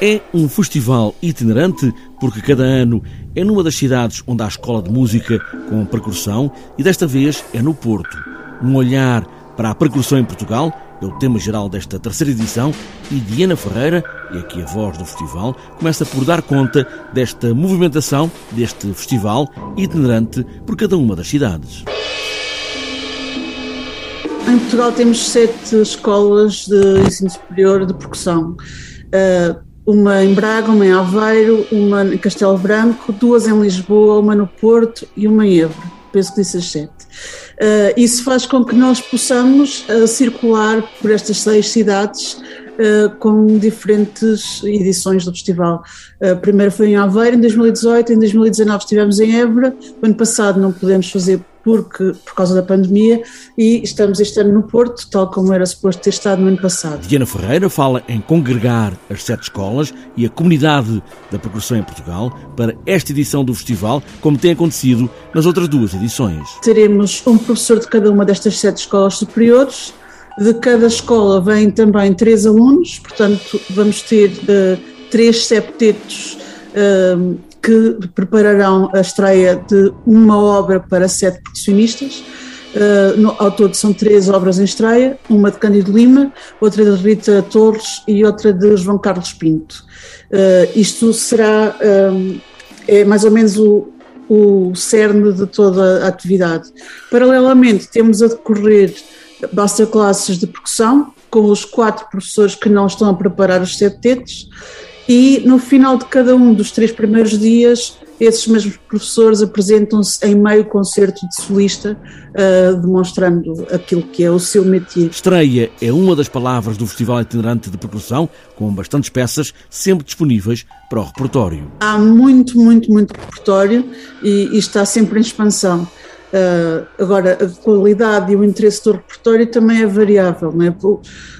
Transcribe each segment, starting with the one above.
É um festival itinerante porque cada ano é numa das cidades onde há escola de música com percussão e desta vez é no Porto. Um olhar para a percussão em Portugal é o tema geral desta terceira edição e Diana Ferreira, é aqui a voz do festival, começa por dar conta desta movimentação deste festival itinerante por cada uma das cidades. Em Portugal temos sete escolas de ensino superior de percussão. Uh, uma em Braga, uma em Aveiro, uma em Castelo Branco, duas em Lisboa, uma no Porto e uma em Évora. Penso que disse as sete. Uh, isso faz com que nós possamos uh, circular por estas seis cidades com diferentes edições do festival. primeiro foi em Aveiro, em 2018, em 2019 estivemos em Évora, o ano passado não pudemos fazer porque, por causa da pandemia e estamos este ano no Porto, tal como era suposto ter estado no ano passado. Diana Ferreira fala em congregar as sete escolas e a comunidade da percussão em Portugal para esta edição do festival, como tem acontecido nas outras duas edições. Teremos um professor de cada uma destas sete escolas superiores. De cada escola vêm também três alunos, portanto, vamos ter uh, três septetos uh, que prepararão a estreia de uma obra para sete percussionistas. Uh, no, ao todo são três obras em estreia, uma de Cândido Lima, outra de Rita Torres e outra de João Carlos Pinto. Uh, isto será um, é mais ou menos o, o cerne de toda a atividade. Paralelamente, temos a decorrer masterclasses de percussão com os quatro professores que não estão a preparar os setetos e no final de cada um dos três primeiros dias, esses mesmos professores apresentam-se em meio concerto de solista, uh, demonstrando aquilo que é o seu métier. Estreia é uma das palavras do Festival Itinerante de Percussão, com bastantes peças sempre disponíveis para o repertório. Há muito, muito, muito repertório e, e está sempre em expansão. Uh, agora, a qualidade e o interesse do repertório também é variável. Não é?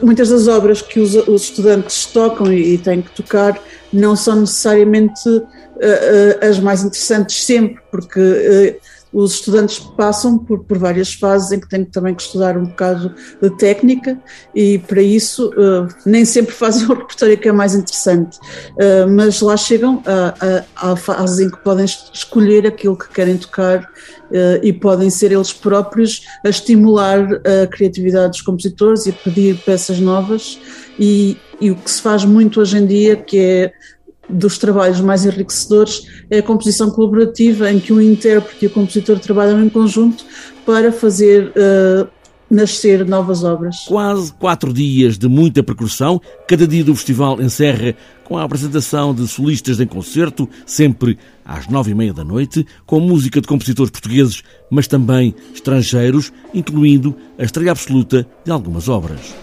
Muitas das obras que os, os estudantes tocam e, e, têm que tocar não são necessariamente uh, uh, as mais interessantes sempre, porque os estudantes passam por, por, várias fases em que têm também que estudar um bocado de técnica e para isso uh, nem sempre fazem o repertório que é mais interessante, uh, mas lá chegam à fase em que podem escolher aquilo que querem tocar uh, e podem ser eles próprios a estimular a criatividade dos compositores e a pedir peças novas. E, e o que se faz muito hoje em dia que é dos trabalhos mais enriquecedores é a composição colaborativa, em que o intérprete e o compositor trabalham em conjunto para fazer uh, nascer novas obras. Quase quatro dias de muita percussão, cada dia do festival encerra com a apresentação de solistas em concerto, sempre às nove e meia da noite, com música de compositores portugueses, mas também estrangeiros, incluindo a estreia absoluta de algumas obras.